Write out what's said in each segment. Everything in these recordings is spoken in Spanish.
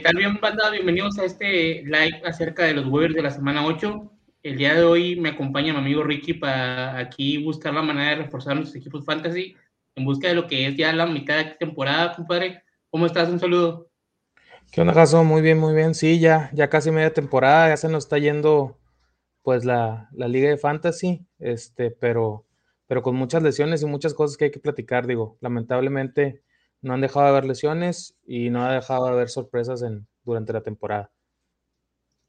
¿Qué tal? Bien, banda, bienvenidos a este live acerca de los waivers de la semana 8. El día de hoy me acompaña mi amigo Ricky para aquí buscar la manera de reforzar nuestros equipos fantasy en busca de lo que es ya la mitad de temporada, compadre. ¿Cómo estás? Un saludo. ¿Qué onda, Jason? Muy bien, muy bien. Sí, ya, ya casi media temporada, ya se nos está yendo pues la, la liga de fantasy, este, pero, pero con muchas lesiones y muchas cosas que hay que platicar, digo, lamentablemente no han dejado de haber lesiones y no ha dejado de haber sorpresas durante la temporada.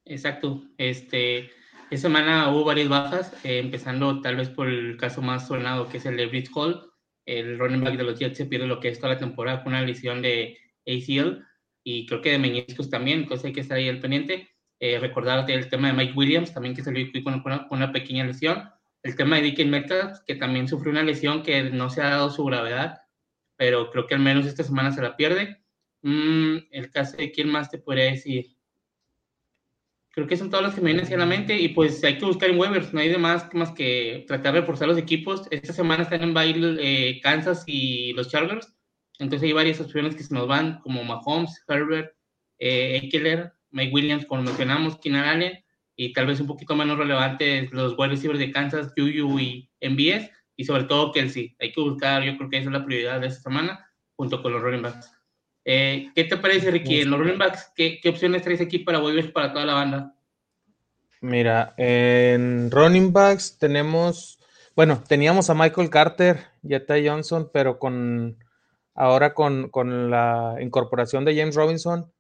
Exacto. Este, esta semana hubo varias bajas, eh, empezando tal vez por el caso más sonado que es el de Bridge Hall. El running back de los Jets se pierde lo que es toda la temporada con una lesión de ACL y creo que de meniscos también, entonces hay que estar ahí al pendiente. Eh, recordar el tema de Mike Williams, también que salió con, con, con una pequeña lesión. El tema de Dickens Metcalf, que también sufrió una lesión que no se ha dado su gravedad pero creo que al menos esta semana se la pierde. Mm, el caso de quién más te podría decir. Creo que son todos los que me vienen hacia la mente y pues hay que buscar en waivers, no hay de más, más que tratar de reforzar los equipos. Esta semana están en baile eh, Kansas y los Chargers, entonces hay varias opciones que se nos van, como Mahomes, Herbert, eh, Eckler, Mike Williams, como mencionamos, Keenan Allen, y tal vez un poquito menos relevantes los wide receivers de Kansas, Juju y MBS y sobre todo Kelsey. Hay que buscar, yo creo que esa es la prioridad de esta semana, junto con los running backs. Eh, ¿Qué te parece, Ricky? En los running backs, ¿qué, qué opciones traes aquí para waivers para toda la banda? Mira, en running backs tenemos, bueno, teníamos a Michael Carter y a Ty Johnson, pero con ahora con, con, la incorporación de James Robinson,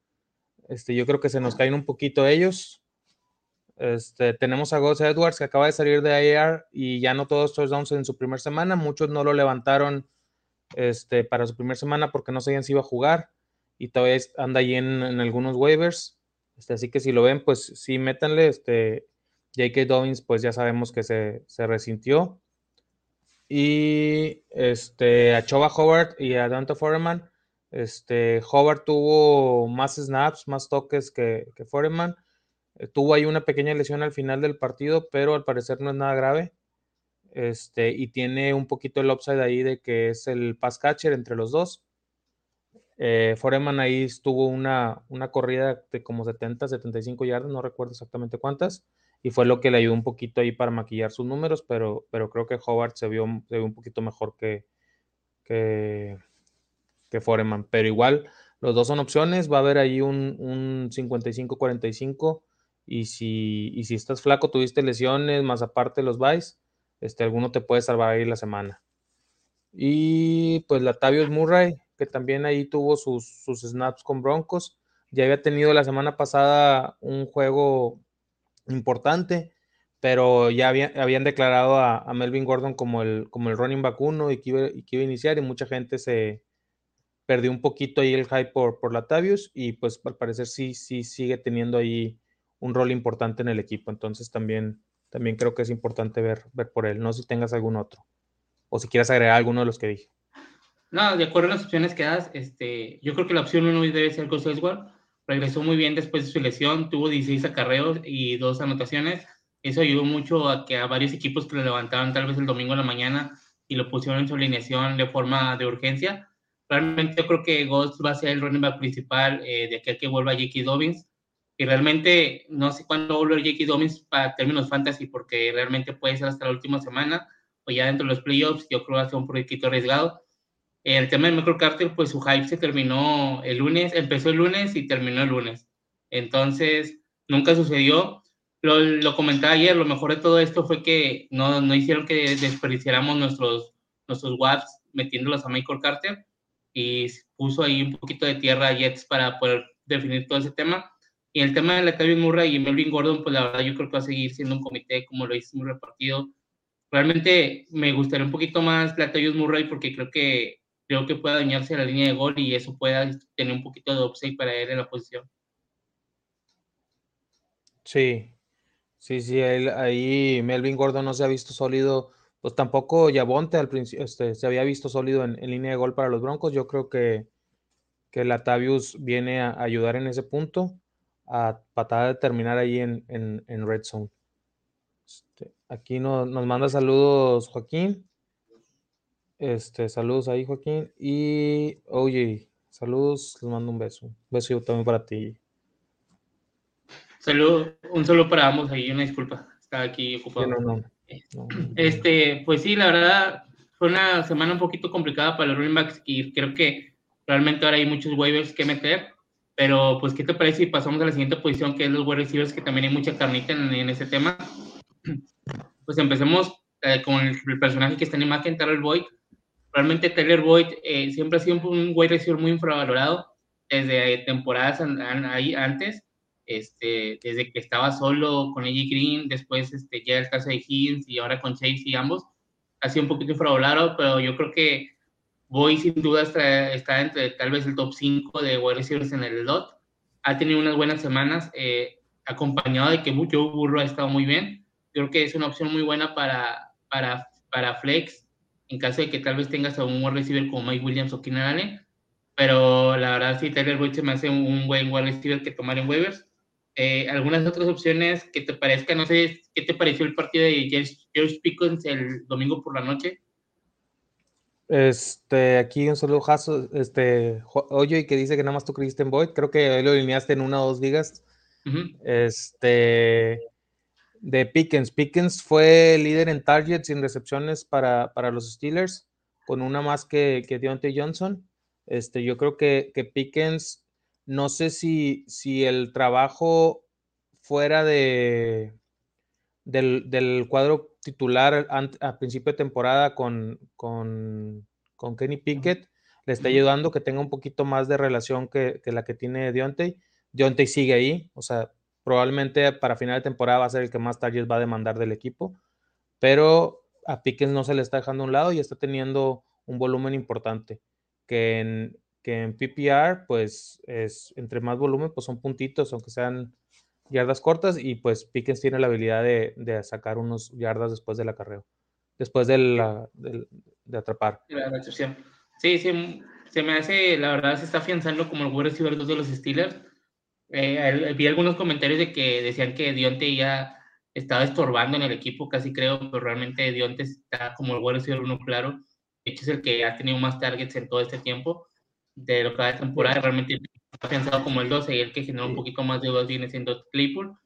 este, yo creo que se nos caen un poquito ellos. Este, tenemos a Gus Edwards que acaba de salir de IAR y ya no todos touchdowns en su primera semana. Muchos no lo levantaron este, para su primera semana porque no sabían si iba a jugar y todavía anda ahí en, algunos waivers. Este, así que si lo ven, pues sí, métanle. Este, J.K. Dobbins, pues ya sabemos que se, resintió. Y este, a Choba Howard y a Dante Foreman. Este, Howard tuvo más snaps, más toques que, que Foreman tuvo ahí una pequeña lesión al final del partido, pero al parecer no es nada grave. Este, y tiene un poquito el upside ahí de que es el pass catcher entre los dos. Eh, Foreman ahí tuvo una, una corrida de como 70, 75 yardas, no recuerdo exactamente cuántas, y fue lo que le ayudó un poquito ahí para maquillar sus números, pero, pero creo que Howard se vio, se vio un poquito mejor que, que, que, Foreman. Pero igual, los dos son opciones, va a haber ahí un, un 55-45 y si, si estás flaco, tuviste lesiones, más aparte los vais, este, alguno te puede salvar ahí la semana. Y pues Latavius Murray, que también ahí tuvo sus, sus snaps con Broncos. Ya había tenido la semana pasada un juego importante, pero ya habían declarado a, Melvin Gordon como el, como el running back uno y que, iba, y que a iniciar y mucha gente se perdió un poquito ahí el hype por, por Latavius y pues al parecer sí, sí sigue teniendo ahí un rol importante en el equipo. Entonces también, también creo que es importante ver, ver por él. No sé si tengas algún otro. O si quieres agregar alguno de los que dije. No, de acuerdo a las opciones que das, este, yo creo que la opción uno debe ser Gus Edwards. Regresó muy bien después de su lesión, tuvo 16 acarreos y dos anotaciones. Eso ayudó mucho a que a varios equipos que lo levantaron tal vez el domingo en la mañana y lo pusieron en su alineación de forma de urgencia. Realmente yo creo que Ghost va a ser el running back principal eh, de aquel que vuelva J.K. Dobbins y realmente no sé cuándo volver J.K. Dobbins para términos fantasy, porque realmente puede ser hasta la última semana o ya dentro de los playoffs, yo creo que ser un proyecto arriesgado. El tema de Michael Carter, pues su hype se terminó el lunes, empezó el lunes y terminó el lunes. Entonces, nunca sucedió. Lo, lo comentaba ayer, lo mejor de todo esto fue que no, no hicieron que desperdiciáramos nuestros, nuestros watts metiéndolos a Michael Carter y puso ahí un poquito de tierra a Jets para poder definir todo ese tema y el tema de Latavius Murray y Melvin Gordon, pues la verdad yo creo que va a seguir siendo un comité como lo hicimos repartido. Realmente me gustaría un poquito más Latavius Murray porque creo que creo que puede dañarse la línea de gol y eso pueda tener un poquito de upside para él en la posición. Sí, sí, sí, ahí Melvin Gordon no se ha visto sólido, pues tampoco Yabonte al principio este, se había visto sólido en, línea de gol para los Broncos. Yo creo que, que Latavius viene a ayudar en ese punto a patada de terminar ahí en, en, Red Zone. Este, aquí nos manda saludos Joaquín. Este, saludos ahí, Joaquín. Y oye, Saludos, les mando un beso. Un beso también para ti. Saludo, un saludo para ambos ahí, una disculpa. Estaba aquí ocupado. este, pues sí, la verdad, fue una semana un poquito complicada para los running backs y creo que realmente ahora hay muchos waivers que meter. Pero, pues, ¿qué te parece si pasamos a la siguiente posición, que es los wide receivers, que también hay mucha carnita en, ese tema? Pues empecemos eh, con el, personaje que está en imagen, Tyler Boyd. Realmente Tyler Boyd eh, siempre ha sido un, wide receiver muy infravalorado desde temporadas ahí antes, este, desde que estaba solo con AJ Green, después este, ya el caso de Higgins y ahora con Chase y ambos, ha sido un poquito infravalorado, pero yo creo que Boy sin duda está, entre tal vez el top 5 de wide receivers en el lot. Ha tenido unas buenas semanas, eh, acompañado de que mucho Burro ha estado muy bien. Creo que es una opción muy buena para, para, para flex, en caso de que tal vez tengas a un wide receiver como Mike Williams o Keenan Allen. Pero la verdad sí, Tyler Boyd se me hace un buen wide receiver que tomar en waivers. Eh, algunas otras opciones que te parezcan, no sé, ¿qué te pareció el partido de George Pickens el domingo por la noche? Este, aquí un saludo, este, Oye, que dice que nada más tú creíste en Boyd, creo que lo alineaste en una o dos ligas. Este, de Pickens. Pickens fue líder en targets y en recepciones para, los Steelers, con una más que, que Deontay Johnson. Este, yo creo que, que Pickens, no sé si, si el trabajo fuera de, del, del cuadro titular a, principio de temporada con, con, Kenny Pickett le está ayudando que tenga un poquito más de relación que, la que tiene Deontay. Deontay sigue ahí, o sea, probablemente para final de temporada va a ser el que más targets va a demandar del equipo, pero a Pickett no se le está dejando a un lado y está teniendo un volumen importante, que en, que en PPR, pues es entre más volumen, pues son puntitos, aunque sean yardas cortas y pues Pickens tiene la habilidad de, de sacar unos yardas después del acarreo, después de, la, de, atrapar. Sí, sí, se me hace, la verdad se está afianzando como el wide receiver de los Steelers. Eh, vi algunos comentarios de que decían que Dionte ya estaba estorbando en el equipo, casi creo, pero realmente Dionte está como el wide receiver uno claro. De hecho, es el que ha tenido más targets en todo este tiempo de lo que va de temporada. Realmente pensado como el 12 y el que generó un poquito más de dos viene siendo Claypool.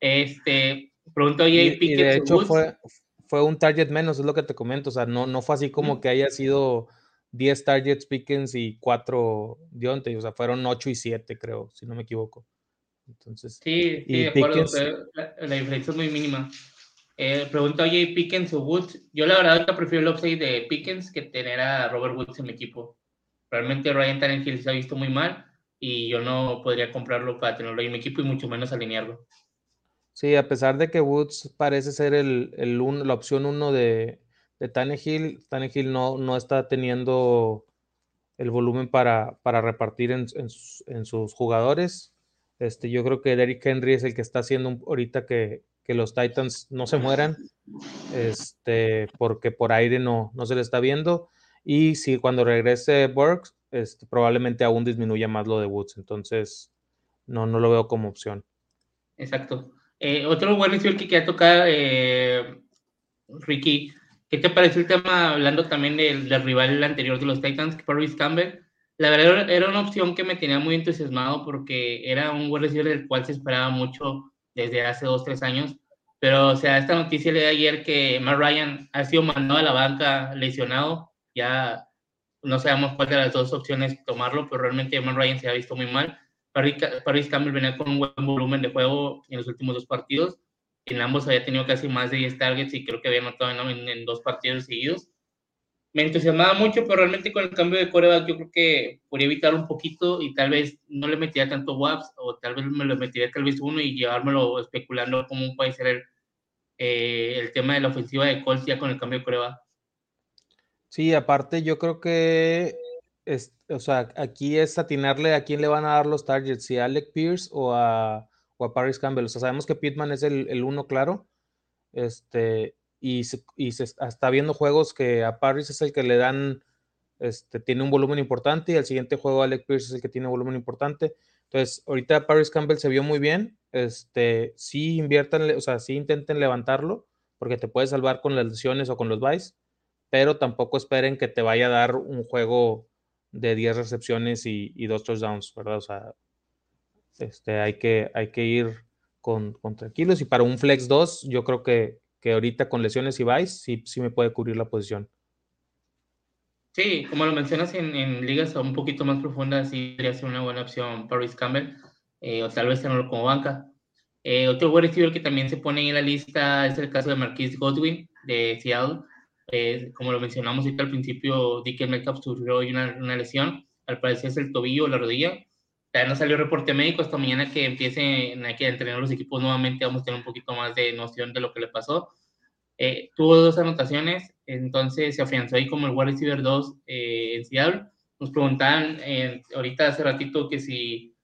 Este, pregunto a y, y de hecho fue, fue un target menos, es lo que te comento, o sea, no, no fue así como que haya sido 10 targets Pickens y 4 Dionte, o sea, fueron 8 y 7 creo, si no me equivoco. Entonces, sí, sí, de acuerdo, la, diferencia es muy mínima. Eh, pregunta, oye, Pickens o Woods. Yo la verdad prefiero el upside de Pickens que tener a Robert Woods en mi equipo. Realmente Ryan Tannehill se ha visto muy mal y yo no podría comprarlo para tenerlo en mi equipo y mucho menos alinearlo. Sí, a pesar de que Woods parece ser el, la opción uno de, de Tannehill, Tannehill no, no está teniendo el volumen para, para repartir en, sus, jugadores. Este, yo creo que Derrick Henry es el que está haciendo ahorita que, los Titans no se mueran, este, porque por aire no, no se le está viendo. Y si cuando regrese Burks, este, probablemente aún disminuya más lo de Woods. Entonces, no, no lo veo como opción. Exacto. Eh, otro buen que quería tocar, eh, Ricky, ¿qué te pareció el tema hablando también del, rival anterior de los Titans, Paris Campbell? La verdad era una opción que me tenía muy entusiasmado porque era un buen receiver del cual se esperaba mucho desde hace dos, tres años. Pero, o sea, esta noticia de ayer que Matt Ryan ha sido mandado a la banca lesionado, ya no sabemos cuál de las dos opciones tomarlo, pero realmente Evan Ryan se ha visto muy mal. Paris Campbell venía con un buen volumen de juego en los últimos dos partidos. En ambos había tenido casi más de 10 targets y creo que había anotado en, dos partidos seguidos. Me entusiasmaba mucho, pero realmente con el cambio de coreback yo creo que podría evitar un poquito y tal vez no le metiría tanto WAPs o tal vez me lo metiría tal vez uno y llevármelo especulando cómo puede ser el, eh, el tema de la ofensiva de Colts ya con el cambio de coreback. Sí, aparte yo creo que, es, o sea, aquí es atinarle a quién le van a dar los targets, si a Alec Pierce o a, o Paris Campbell. O sea, sabemos que Pittman es el, uno claro, este, y, se, y se está viendo juegos que a Paris es el que le dan, este, tiene un volumen importante y el siguiente juego Alec Pierce es el que tiene volumen importante. Entonces, ahorita Paris Campbell se vio muy bien, este, sí inviertan, o sea, sí intenten levantarlo, porque te puede salvar con las lesiones o con los buys pero tampoco esperen que te vaya a dar un juego de 10 recepciones y, y dos touchdowns, ¿verdad? O sea, este, hay, que, hay que ir con, con, tranquilos. Y para un flex 2, yo creo que, que ahorita con lesiones y vais, sí, sí me puede cubrir la posición. Sí, como lo mencionas en, en ligas un poquito más profundas, sí podría ser una buena opción Paris Campbell, eh, o tal vez tenerlo como banca. Eh, otro wide receiver que también se pone en la lista es el caso de Marquise Godwin de Seattle. Eh, como lo mencionamos ahorita al principio, Dickie Metcalf sufrió una, una, lesión, al parecer es el tobillo o la rodilla. Ya no salió reporte médico hasta mañana que empiecen a, entrenar los equipos nuevamente, vamos a tener un poquito más de noción de lo que le pasó. Eh, tuvo dos anotaciones, entonces se afianzó ahí como el wide receiver 2 eh, en Seattle. Nos preguntaban eh, ahorita hace ratito que si,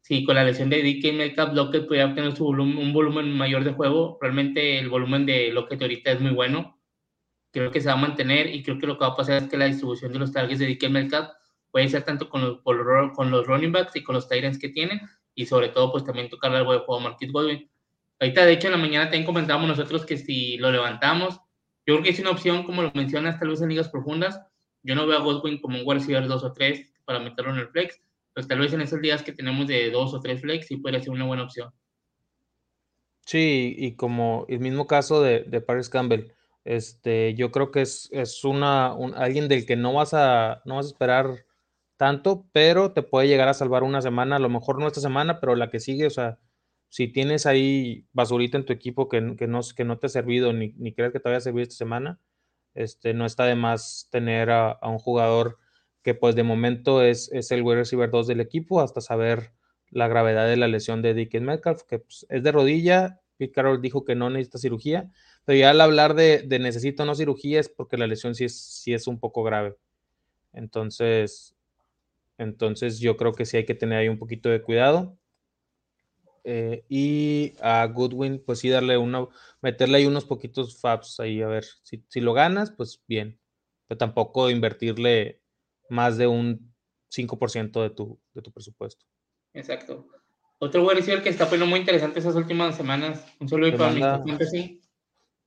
si con la lesión de DK Metcalf Lockett podía obtener su volumen, un volumen mayor de juego. Realmente el volumen de Lockett ahorita es muy bueno. Creo que se va a mantener y creo que lo que va a pasar es que la distribución de los targets de DK Metcalf puede ser tanto con los, con los running backs y con los Tyrants que tienen y sobre todo pues también tocarle algo de juego a Marquis Godwin Ahorita, de hecho, en la mañana también comentábamos nosotros que si lo levantamos, yo creo que es una opción, como lo mencionas, tal vez en ligas profundas. Yo no veo a Godwin como un wide receiver 2 o 3 para meterlo en el flex, pero tal vez en esos días que tenemos de 2 o 3 flex sí podría ser una buena opción. Sí, y como el mismo caso de, de Paris Campbell, este, yo creo que es, es una, un, alguien del que no vas, a, no vas a esperar tanto, pero te puede llegar a salvar una semana, a lo mejor no esta semana, pero la que sigue, o sea, si tienes ahí basurita en tu equipo que, que, no, que no te ha servido ni, ni crees que te vaya a servir esta semana, este, no está de más tener a, a un jugador que pues de momento es, es el wide receiver 2 del equipo hasta saber la gravedad de la lesión de Dickens Metcalf, que pues, es de rodilla. Pete Carroll dijo que no necesita cirugía, pero ya al hablar de, de necesito no cirugía es porque la lesión sí es, sí es un poco grave. Entonces, entonces yo creo que sí hay que tener ahí un poquito de cuidado. Eh, y a Goodwin, pues sí, darle uno, meterle ahí unos poquitos fabs ahí, a ver, si, si, lo ganas, pues bien, pero tampoco invertirle más de un 5% de tu, de tu presupuesto. Exacto. Otro receiver que está poniendo muy interesante esas últimas semanas, un solo para mí, sí.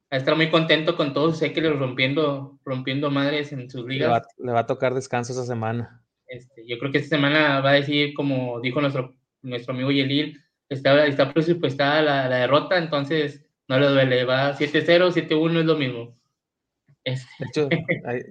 A estar muy contento con todos, sé que le rompiendo, rompiendo madres en sus ligas. Le va, le va a tocar descanso esa semana. Este, yo creo que esta semana va a decir, como dijo nuestro, nuestro amigo Yelil, está, está presupuestada la, la, derrota, entonces no le duele, va 7-0, 7-1 es lo mismo. Este. De hecho, hay...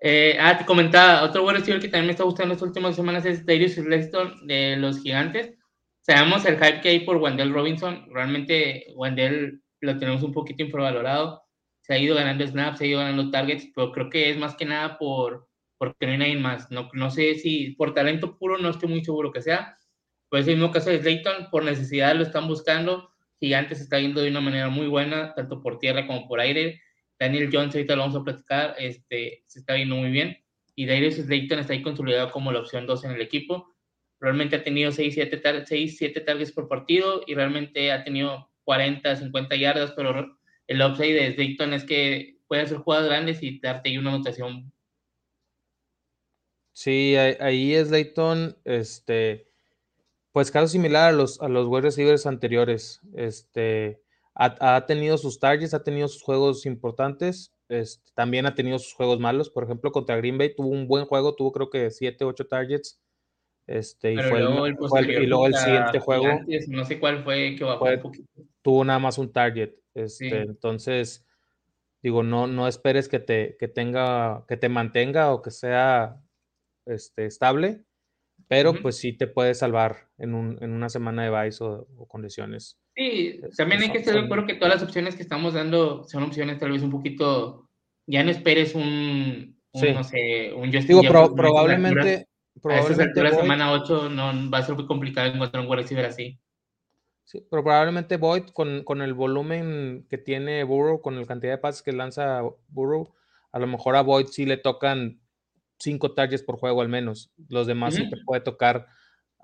eh, ah, te comentaba, otro buen receiver que también me está gustando estas últimas semanas es Darius Slayton de los Gigantes. Sabemos el hype que hay por Wendell Robinson, realmente Wendell lo tenemos un poquito infravalorado, se ha ido ganando snaps, se ha ido ganando targets, pero creo que es más que nada por porque no hay nadie más. No, no sé si por talento puro no estoy muy seguro que sea, pues el mismo caso de Slayton, por necesidad lo están buscando. Gigantes está yendo de una manera muy buena, tanto por tierra como por aire. Daniel Jones, ahorita lo vamos a platicar, este, se está viendo muy bien. Y Darius Slayton está ahí consolidado como la opción 2 en el equipo. Realmente ha tenido 6-7 tar targets por partido y realmente ha tenido 40, 50 yardas, pero el upside de Slayton es que puede hacer jugadas grandes y darte ahí una anotación. Sí, ahí es Slayton, este pues caso similar a los, a los wide receivers anteriores. Este, ha, ha, tenido sus targets, ha tenido sus juegos importantes, este, también ha tenido sus juegos malos. Por ejemplo, contra Green Bay tuvo un buen juego, tuvo creo que 7, 8 targets. Este, y, fue luego el, fue el, y luego el siguiente juego. No sé cuál fue que bajó fue, un poquito. Tuvo nada más un target. Este, sí. Entonces, digo, no, no esperes que te, que tenga, que te mantenga o que sea este, estable pero uh -huh. pues sí te puede salvar en, un, en una semana de vice o, o condiciones. Sí, también hay que estar de acuerdo que todas las opciones que estamos dando son opciones tal vez un poquito, ya no esperes un, un sí. no sé, un Justin Digo, pro, probablemente, probablemente la semana 8 no, va a ser muy complicado encontrar un wide receiver así. Sí, pero probablemente Boyd con, con, el volumen que tiene Burrow, con la cantidad de pases que lanza Burrow, a lo mejor a Boyd sí le tocan cinco targets por juego al menos. Los demás uh -huh. sí te puede tocar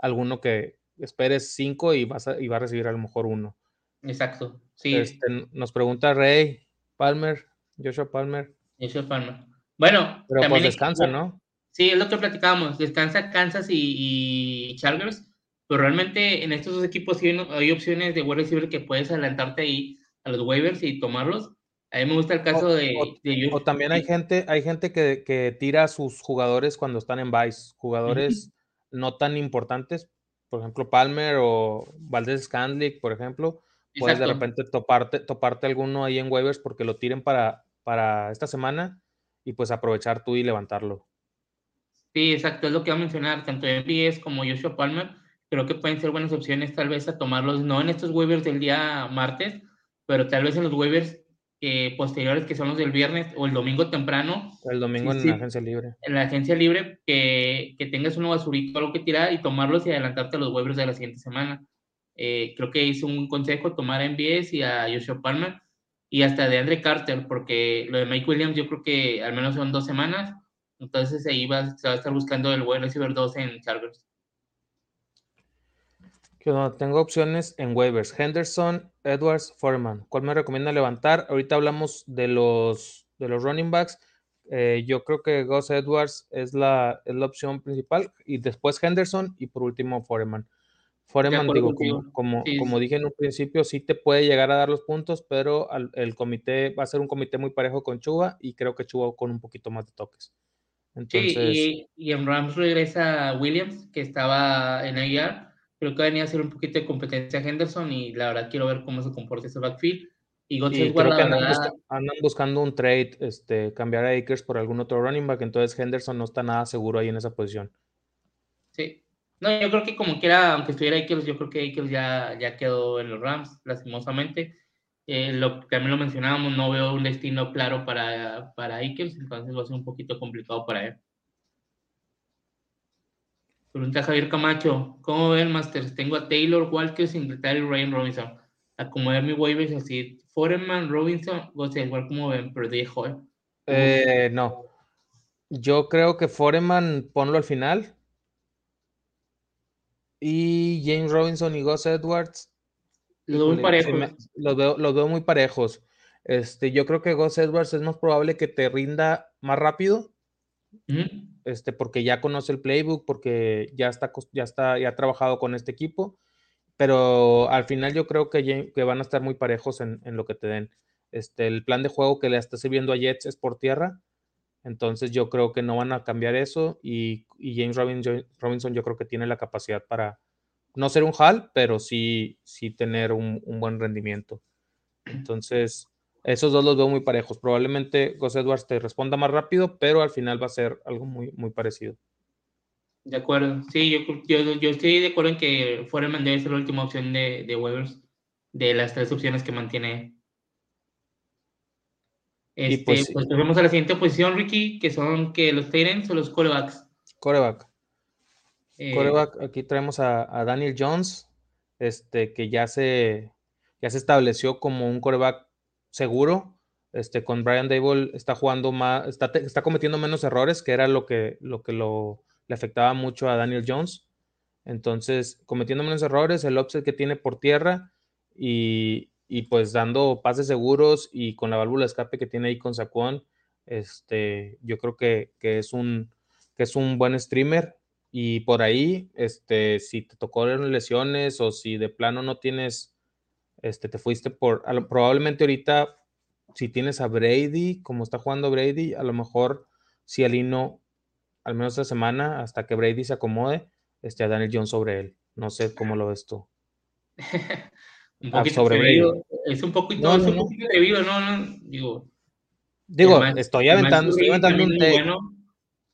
alguno que esperes cinco y vas a, y va a recibir a lo mejor uno. Exacto. Sí. Este, nos pregunta Rey Palmer, Joshua Palmer. Joshua Palmer. Bueno, pero también pues descansa, ¿no? Sí, es lo que platicábamos. Descansa Kansas y, y, Chargers, pero realmente en estos dos equipos sí hay, opciones de wide receiver que puedes adelantarte ahí a los waivers y tomarlos. A mí me gusta el caso de, o, también hay gente, hay gente que, que, tira a sus jugadores cuando están en Vice, jugadores no tan importantes, por ejemplo, Palmer o Valdez Scandlick, por ejemplo, puedes de repente toparte, toparte alguno ahí en waivers porque lo tiren para, para esta semana y pues aprovechar tú y levantarlo. Sí, exacto, es lo que iba a mencionar, tanto MBS como Joshua Palmer, creo que pueden ser buenas opciones tal vez a tomarlos, no en estos waivers del día martes, pero tal vez en los waivers eh, posteriores que son los del viernes o el domingo temprano. El domingo en la agencia libre. En la agencia libre, que, que tengas un basurito, algo que tirar y tomarlos y adelantarte a los waivers de la siguiente semana. Eh, creo que hizo un consejo tomar a MBS y a Joshua Palmer y hasta de Andre Carter, porque lo de Mike Williams yo creo que al menos son dos semanas, entonces ahí va, se va a estar buscando el buen receiver 2 en Chargers. Tengo opciones en waivers. Henderson, Edwards, Foreman. ¿Cuál me recomienda levantar? Ahorita hablamos de los, de los running backs. Eh, yo creo que Gus Edwards es la, es la opción principal. Y después Henderson y por último Foreman. Foreman, digo, como, como, dije en un principio, sí te puede llegar a dar los puntos, pero el comité va a ser un comité muy parejo con Chuba y creo que Chuba con un poquito más de toques. Entonces, sí, y, en Rams regresa Williams, que estaba en AR. Creo que venía a hacer un poquito de competencia a Henderson y la verdad quiero ver cómo se comporta ese backfield. Y, creo que andan, buscando un trade, este, cambiar a Akers por algún otro running back, entonces Henderson no está nada seguro ahí en esa posición. Sí, no, yo creo que como quiera, aunque estuviera Akers, yo creo que Akers ya, ya quedó en los Rams, lastimosamente. Eh, lo, también lo mencionábamos, no veo un destino claro para, para entonces va a ser un poquito complicado para él. Pregunta Javier Camacho, ¿cómo ven, Masters? Tengo a Taylor, Walker, Singletary y Ryan Robinson. Acomodar mi waivers así. Foreman, Robinson, o sea, igual como ven, pero dejo, ¿eh? eh no. Yo creo que Foreman ponlo al final y James Robinson y Gus Edwards. Los veo muy parejos. los, veo, muy parejos. Este, yo creo que Gus Edwards es más probable que te rinda más rápido. Este, porque ya conoce el playbook, porque ya está, ya está, ya ha trabajado con este equipo. Pero al final yo creo que, que van a estar muy parejos en, lo que te den. Este, el plan de juego que le está sirviendo a Jets es por tierra. Entonces yo creo que no van a cambiar eso y, James Robinson, yo creo que tiene la capacidad para no ser un hall, pero sí, sí tener un, buen rendimiento. Entonces, esos dos los veo muy parejos. Probablemente Gus Edwards te responda más rápido, pero al final va a ser algo muy, muy parecido. De acuerdo. Sí, yo, yo, estoy de acuerdo en que Foreman debe ser la última opción de, de Weavers, de las tres opciones que mantiene este, pues, pues a la siguiente posición, Ricky, que son que los Tyrants o los corebacks. Coreback. Eh, aquí traemos a, Daniel Jones, este, que ya se, ya se estableció como un coreback seguro. Este, con Brian Dable está jugando más, está, está cometiendo menos errores, que era lo que, lo que lo, le afectaba mucho a Daniel Jones. Entonces, cometiendo menos errores, el offset que tiene por tierra y, y pues dando pases seguros y con la válvula de escape que tiene ahí con Saquon, este, yo creo que, es un, que es un buen streamer y por ahí, este, si te tocó lesiones o si de plano no tienes, este, te fuiste por, probablemente ahorita, si tienes a Brady, como está jugando Brady, a lo mejor si alino, al menos esta semana, hasta que Brady se acomode, este, a Daniel Jones sobre él. No sé cómo lo ves tú. un ah, poquito atrevido. Es un poquito, no, no, un poquito atrevido, ¿no? no digo, digo estoy aventando, estoy aventando un take.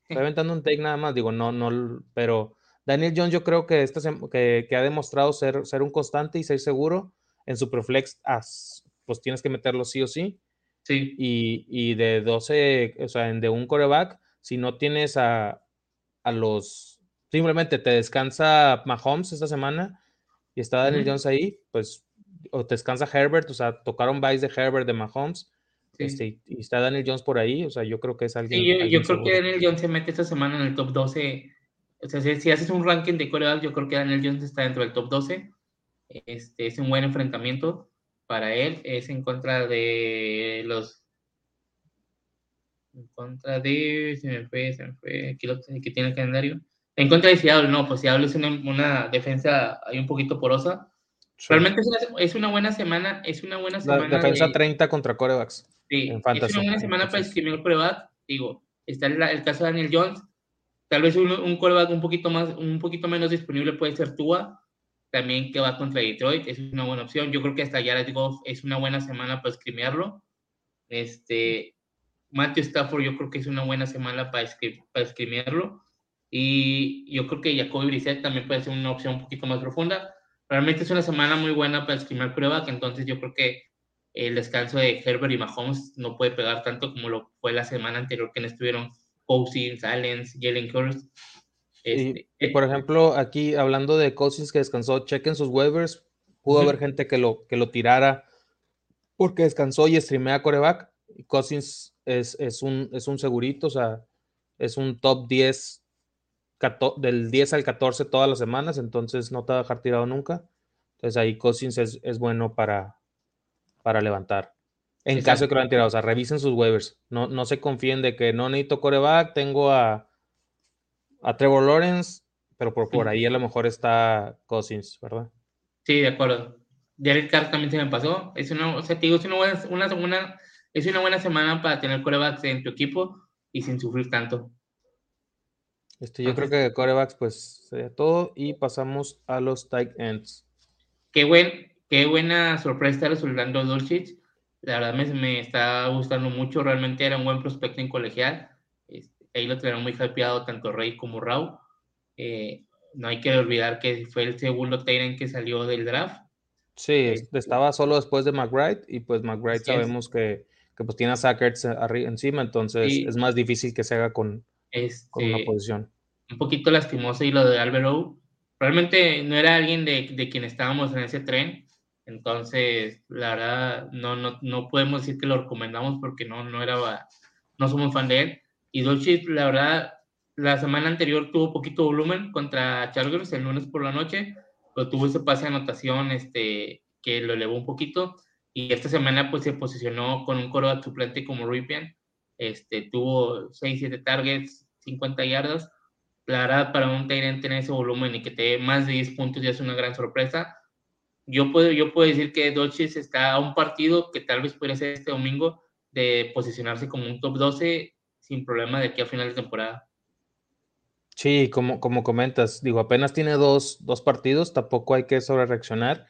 Estoy aventando un take nada más, digo, no, no, pero Daniel Jones yo creo que, este, que, que ha demostrado ser, ser un constante y ser seguro en su Proflex, pues tienes que meterlo sí o sí. Sí. Y, y de 12, o sea, de un coreback, si no tienes a, a los, simplemente te descansa Mahomes esta semana y está Daniel Jones ahí, pues o te descansa Herbert, o sea, tocaron Vice de Herbert de Mahomes. Este, y está Daniel Jones por ahí, o sea, yo creo que es alguien. Sí, yo, creo que Daniel Jones se mete esta semana en el top 12. O sea, si, haces un ranking de coreback, yo creo que Daniel Jones está dentro del top 12. Este, es un buen enfrentamiento para él. Es en contra de los. En contra de. Se me fue, se me fue. Aquí lo que tiene el calendario. En contra de Seattle, no, pues Seattle es una, una defensa ahí un poquito porosa Realmente es una, buena semana, es una buena semana. La defensa 30 contra corebacks. Sí, es una buena semana para el coreback. Digo, está el, el, caso de Daniel Jones. Tal vez un, un coreback un poquito, más, un poquito menos disponible puede ser Tua, también que va contra Detroit, es una buena opción. Yo creo que hasta Jared Goff es una buena semana para escribirlo. Este, Matthew Stafford yo creo que es una buena semana para, para escribirlo. Y yo creo que Jacoby Brissett también puede ser una opción un poquito más profunda. Realmente es una semana muy buena para escribir prueba, que entonces yo creo que el descanso de Herbert y Mahomes no puede pegar tanto como lo fue la semana anterior que no estuvieron Cousins, Allens, Jalen Hurst. Este, y, por ejemplo, aquí hablando de Cousins que descansó, chequen sus waivers. Pudo haber gente que lo, que lo tirara porque descansó y streamea coreback. Y Cousins es, es, un, es un segurito, o sea, es un top 10 del 10 al 14 todas las semanas, entonces no te va a dejar tirado nunca. Entonces ahí Cousins es, es bueno para, para levantar. En caso de que lo hayan tirado, o sea, revisen sus waivers. No, no se confíen de que no necesito coreback, tengo a, a Trevor Lawrence, pero por, por ahí a lo mejor está Cousins, ¿verdad? Sí, de acuerdo. Derek Carr también se me pasó. Es una, o sea, te digo, es una buena, una, una, es una buena semana para tener corebacks en tu equipo y sin sufrir tanto. Este, yo creo que de corebacks, pues sería todo. Y pasamos a los tight ends. Qué, buen, qué buena sorpresa resultando Dulcich. La verdad me, me, está gustando mucho. Realmente era un buen prospecto en colegial. Este, ahí lo tuvieron muy hypeado tanto Rey como Rau. Eh, no hay que olvidar que fue el segundo Tyrant que salió del draft. Sí, este, estaba solo después de McBride y pues McBride sabemos que, que, pues tiene a Sackers encima, entonces es más difícil que se haga con, con una este, posición. Un poquito lastimoso y lo de Albero. Realmente no era alguien de, de, quien estábamos en ese tren. Entonces, la verdad, no, no, no podemos decir que lo recomendamos porque no, no era, no somos fan de él. Y Dolce, la verdad, la semana anterior tuvo poquito volumen contra Chargers el lunes por la noche, pero tuvo ese pase de anotación este, que lo elevó un poquito. Y esta semana pues se posicionó con un coro suplente como Ripien. Este, tuvo 6-7 targets, 50 yardas. La verdad, para un Tyrant tener ese volumen y que te dé más de 10 puntos ya es una gran sorpresa. Yo puedo, yo puedo decir que Dodgers está a un partido que tal vez pudiera ser este domingo de posicionarse como un top 12 sin problema de aquí a final de temporada. Sí, como, como comentas, digo, apenas tiene dos, dos partidos, tampoco hay que sobre reaccionar,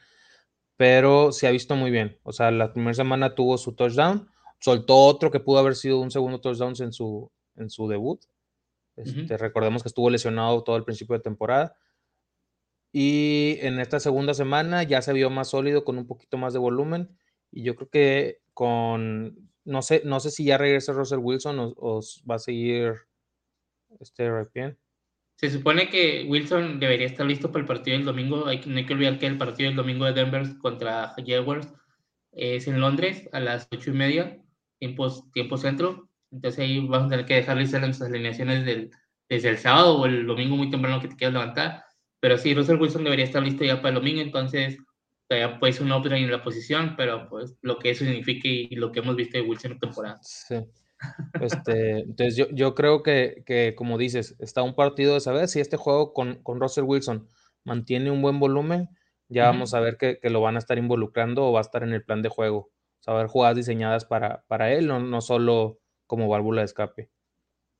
pero se ha visto muy bien. O sea, la primera semana tuvo su touchdown, soltó otro que pudo haber sido un segundo touchdown en su, en su debut. Este, recordemos que estuvo lesionado todo el principio de temporada. Y en esta segunda semana ya se vio más sólido, con un poquito más de volumen. Y yo creo que con, no sé, no sé si ya regresa Russell Wilson o, va a seguir este bien. Se supone que Wilson debería estar listo para el partido del domingo. Hay, no hay que olvidar que el partido del domingo de Denver contra Jaguars es en Londres a las ocho y media, tiempo, tiempo centro. Entonces ahí vamos a tener que dejar listas nuestras alineaciones del, desde el sábado o el domingo muy temprano que te quieras levantar. Pero sí, Russell Wilson debería estar listo ya para el domingo, entonces todavía puede ser un upgrade en la posición, pero pues lo que eso significa y lo que hemos visto de Wilson en temporada. Sí. Este, entonces yo, yo creo que, que, como dices, está un partido de saber si este juego con, con Russell Wilson mantiene un buen volumen, ya vamos a ver que, que, lo van a estar involucrando o va a estar en el plan de juego. Saber jugadas diseñadas para, para él, no, no solo como válvula de escape.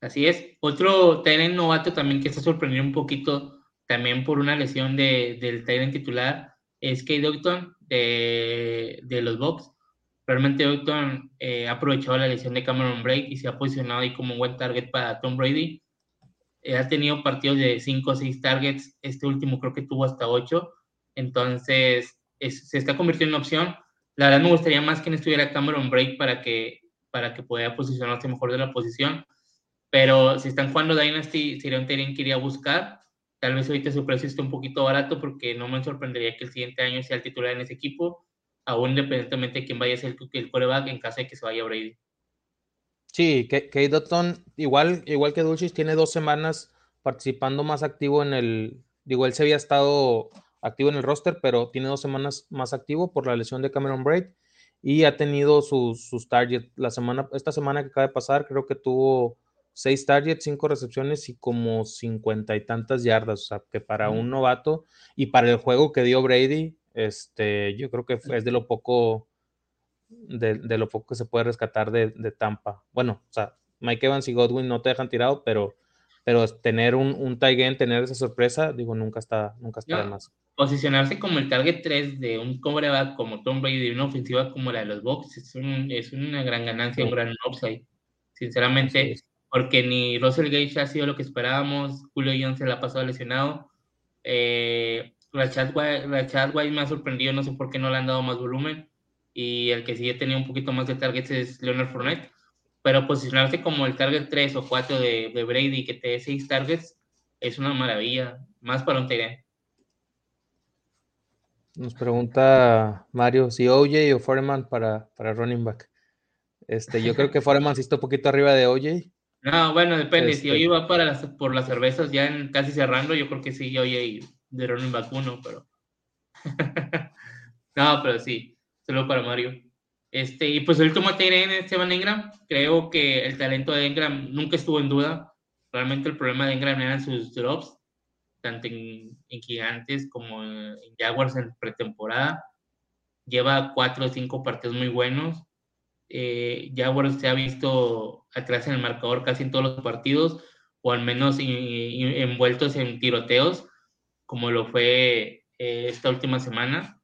Así es. Otro Tyrant novato también que está sorprendiendo un poquito, también por una lesión de, del Tyrant titular, es Kate Docton de, de los Bucks realmente Docton eh, ha aprovechado la lesión de Cameron Break y se ha posicionado ahí como un buen target para Tom Brady. Eh, ha tenido partidos de 5 o 6 targets, este último creo que tuvo hasta 8, entonces se está convirtiendo en opción. La verdad me gustaría más que no estuviera Cameron Break para que, para que pueda posicionarse mejor de la posición, pero si están jugando Dynasty, sería un terreno que iría a buscar. Tal vez ahorita su precio esté un poquito barato porque no me sorprendería que el siguiente año sea el titular en ese equipo aún independientemente de quién vaya a ser el, coreback en caso de que se vaya Brady. Sí, Kate Dotton, igual, igual que Dulcis, tiene dos semanas participando más activo en el. Digo, él se había estado activo en el roster, pero tiene dos semanas más activo por la lesión de Cameron Braid y ha tenido sus, sus targets. La semana, esta semana que acaba de pasar, creo que tuvo seis targets, cinco recepciones y como cincuenta y tantas yardas. O sea, que para un novato y para el juego que dio Brady, Este, yo creo que es de lo poco, de, lo poco que se puede rescatar de, Tampa. Bueno, o sea, Mike Evans y Godwin no te dejan tirado, pero, pero tener un, un tie tener esa sorpresa, digo, nunca está, nunca está de más. Posicionarse como el target 3 de un coreback como Tom Brady y una ofensiva como la de los Bucks es, es una gran ganancia, un gran upside. Sinceramente, porque ni Russell Gage ha sido lo que esperábamos, Julio Jones se la ha pasado lesionado. Eh, Rachad White, me ha sorprendido, no sé por qué no le han dado más volumen. Y el que sí tenido un poquito más de targets es Leonard Fournette. Pero posicionarse como el target 3 o 4 de, de Brady que te dé 6 targets es una maravilla, más para un TD. Nos pregunta Mario si OJ o Foreman para, para running back. Este, yo creo que Foreman sí está un poquito arriba de OJ. No, bueno, depende. Si hoy este va para las, por las cervezas ya en, casi cerrando, yo creo que sí, hoy de running back uno, pero. no, pero sí, solo para Mario. Este, y pues el último en Esteban Engram. Creo que el talento de Engram nunca estuvo en duda. Realmente el problema de Engram eran sus drops, tanto en, en Gigantes como en Jaguars en pretemporada. Lleva cuatro o cinco partidos muy buenos eh, Jaguars se ha visto atrás en el marcador casi en todos los partidos, o al menos envueltos en tiroteos, como lo fue eh, esta última semana.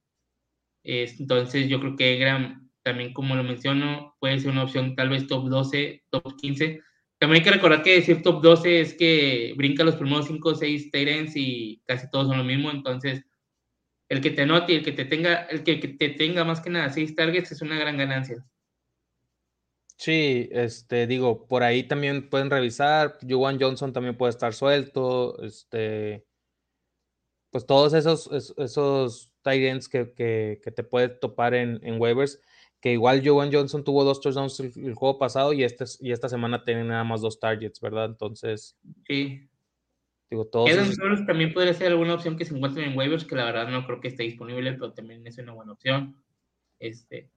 entonces yo creo que Graham, también como lo menciono, puede ser una opción tal vez top 12, top 15. También hay que recordar que decir top 12 es que brinca los primeros 5 o 6 Tyrants y casi todos son lo mismo, entonces el que te anote y el que te tenga, el que, te tenga más que nada 6 targets es una gran ganancia. Sí, este, digo, por ahí también pueden revisar. Juwan Johnson también puede estar suelto. Este, pues todos esos, esos, tight ends que, que, te puede topar en, waivers. Que igual Juwan Johnson tuvo dos touchdowns el, juego pasado y, este, y esta semana tiene nada más dos targets, ¿verdad? Entonces. Sí. Digo, todos. también podría ser alguna opción que se encuentre en waivers, que la verdad no creo que esté disponible, pero también es una buena opción. Este.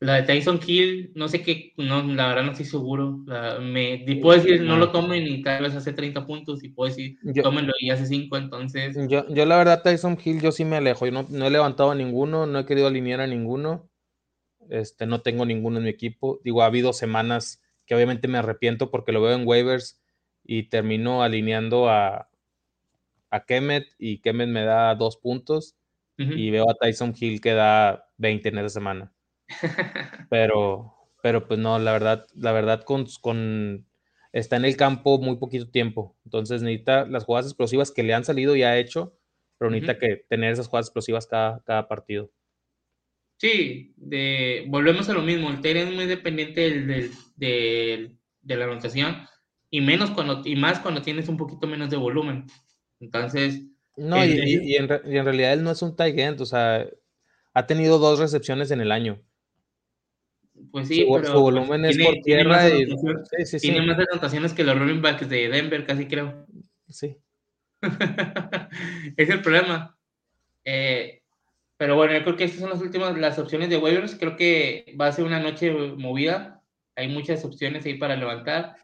La de Tyson Kill, no sé qué, no, la verdad no estoy seguro. me, puedo decir, no lo tomen y tal vez hace 30 puntos, y puedo decir, tómenlo y hace 5, entonces. Yo, yo, la verdad, Tyson Hill, yo sí me alejo. Yo no, no, he levantado a ninguno, no he querido alinear a ninguno. Este, no tengo ninguno en mi equipo. Digo, ha habido semanas que obviamente me arrepiento porque lo veo en waivers y termino alineando a, a Kemet y Kemet me da dos puntos y veo a Tyson Hill que da 20 en esa semana. Pero, pero pues no, la verdad, la verdad con, con está en el campo muy poquito tiempo. Entonces necesita las jugadas explosivas que le han salido y ha hecho, pero necesita que tener esas jugadas explosivas cada, cada partido. Sí, de, volvemos a lo mismo. El Tere es muy dependiente del, de la anotación y menos cuando y más cuando tienes un poquito menos de volumen. Entonces. No, y, y, en, y, en, realidad él no es un tight end, o sea, ha tenido dos recepciones en el año. Pues sí, su, pero volumen es por tierra y tiene más anotaciones que los running backs de Denver, casi creo. Sí. es el problema. Eh, pero bueno, yo creo que estas son las últimas, las opciones de waivers. Creo que va a ser una noche movida. Hay muchas opciones ahí para levantar.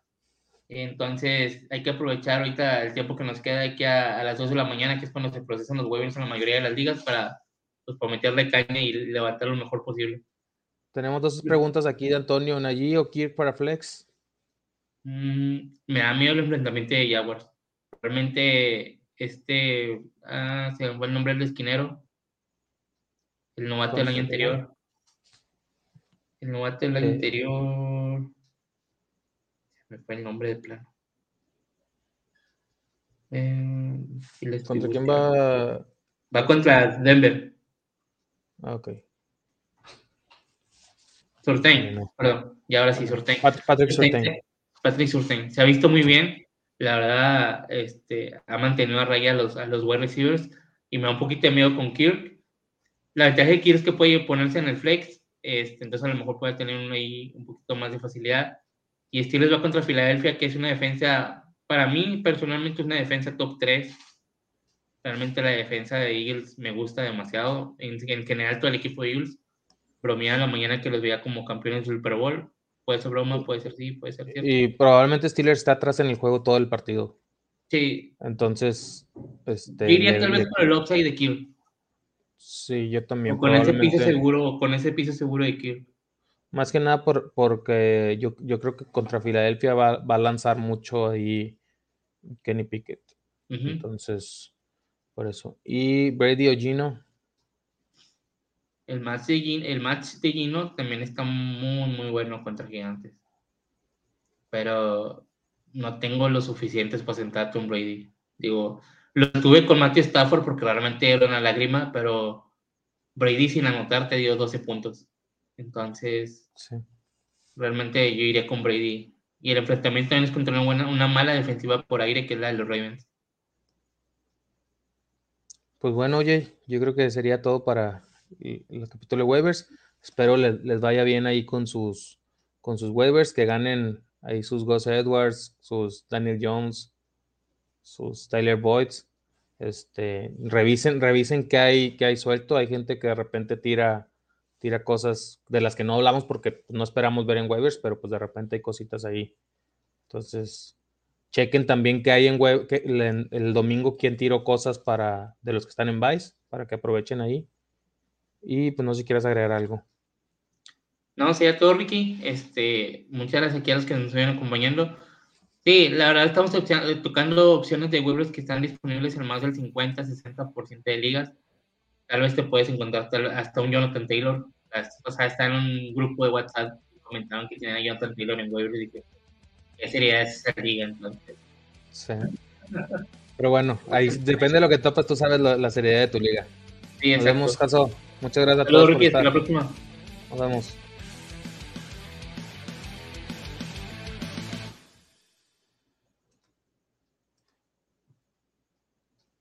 Entonces hay que aprovechar ahorita el tiempo que nos queda aquí a, a, las 2 de la mañana, que es cuando se procesan los waivers en la mayoría de las ligas, para pues, meterle caña y levantar lo mejor posible. Tenemos dos preguntas aquí de Antonio. ¿Nayi o Kirk para Flex? Mm, me da miedo el enfrentamiento de Jaguars. Realmente, este. Ah, se me fue el nombre del esquinero. El novato del año anterior. El novato del año anterior. Se me fue el nombre de plano. Eh, ¿Contra quién va? Va contra Denver. Ah, ok. Surtain, perdón, y ahora sí, Surtain. Patrick Surtain. Patrick Surtain. Se ha visto muy bien, la verdad, este, ha mantenido a raya a los, a los wide receivers y me da un poquito de miedo con Kirk. La ventaja de Kirk es que puede ponerse en el flex, este, entonces a lo mejor puede tener uno ahí un poquito más de facilidad. Y Steelers va contra Filadelfia, que es una defensa, para mí personalmente es una defensa top 3. Realmente la defensa de Eagles me gusta demasiado, en, en general todo el equipo de Eagles bromea la mañana que los veía como campeones del Super Bowl. Puede ser broma, puede ser sí, puede ser cierto. Y probablemente Steelers está atrás en el juego todo el partido. Sí. Entonces, este. Yo iría tal vez por el upside de Kill. Sí, yo también. con ese piso seguro, con ese piso seguro de Kirk. Más que nada por, porque yo, yo creo que contra Filadelfia va, va, a lanzar mucho ahí Kenny Pickett. Entonces, por eso. ¿Y Brady o Gino? El match, de Gino, el match de Gino también está muy, muy bueno contra Gigantes. Pero no tengo lo suficientes para sentar a Tom Brady. Digo, lo tuve con Matthew Stafford porque realmente era una lágrima, pero Brady sin anotar te dio 12 puntos. Entonces, realmente yo iría con Brady. Y el enfrentamiento también es contra una, buena, una mala defensiva por aire que es la de los Ravens. Pues bueno, oye, yo creo que sería todo para el, capítulo de waivers. Espero les, les, vaya bien ahí con sus, con sus waivers, que ganen ahí sus Gus Edwards, sus Daniel Jones, sus Tyler Boyds. Este, revisen, revisen qué hay, qué hay suelto. Hay gente que de repente tira, tira cosas de las que no hablamos porque no esperamos ver en waivers, pero pues de repente hay cositas ahí. Entonces, chequen también qué hay en web, el, domingo quién tiró cosas para de los que están en Vice, para que aprovechen ahí. Y pues no sé si quieres agregar algo. No, sería todo, Ricky. Este, muchas gracias aquí a los que nos están acompañando. Sí, la verdad estamos tocando opciones de waivers que están disponibles en más del 50-60% de ligas. Tal vez te puedes encontrar hasta un Jonathan Taylor. O sea, está en un grupo de WhatsApp comentaron que tienen a Jonathan Taylor en waivers y que ¿qué sería esa liga entonces? Sí. Pero bueno, ahí depende de lo que topas, tú sabes la, seriedad de tu liga. Sí, Nos vemos, Caso. Muchas gracias a todos. Ricky, hasta la próxima. Nos vemos.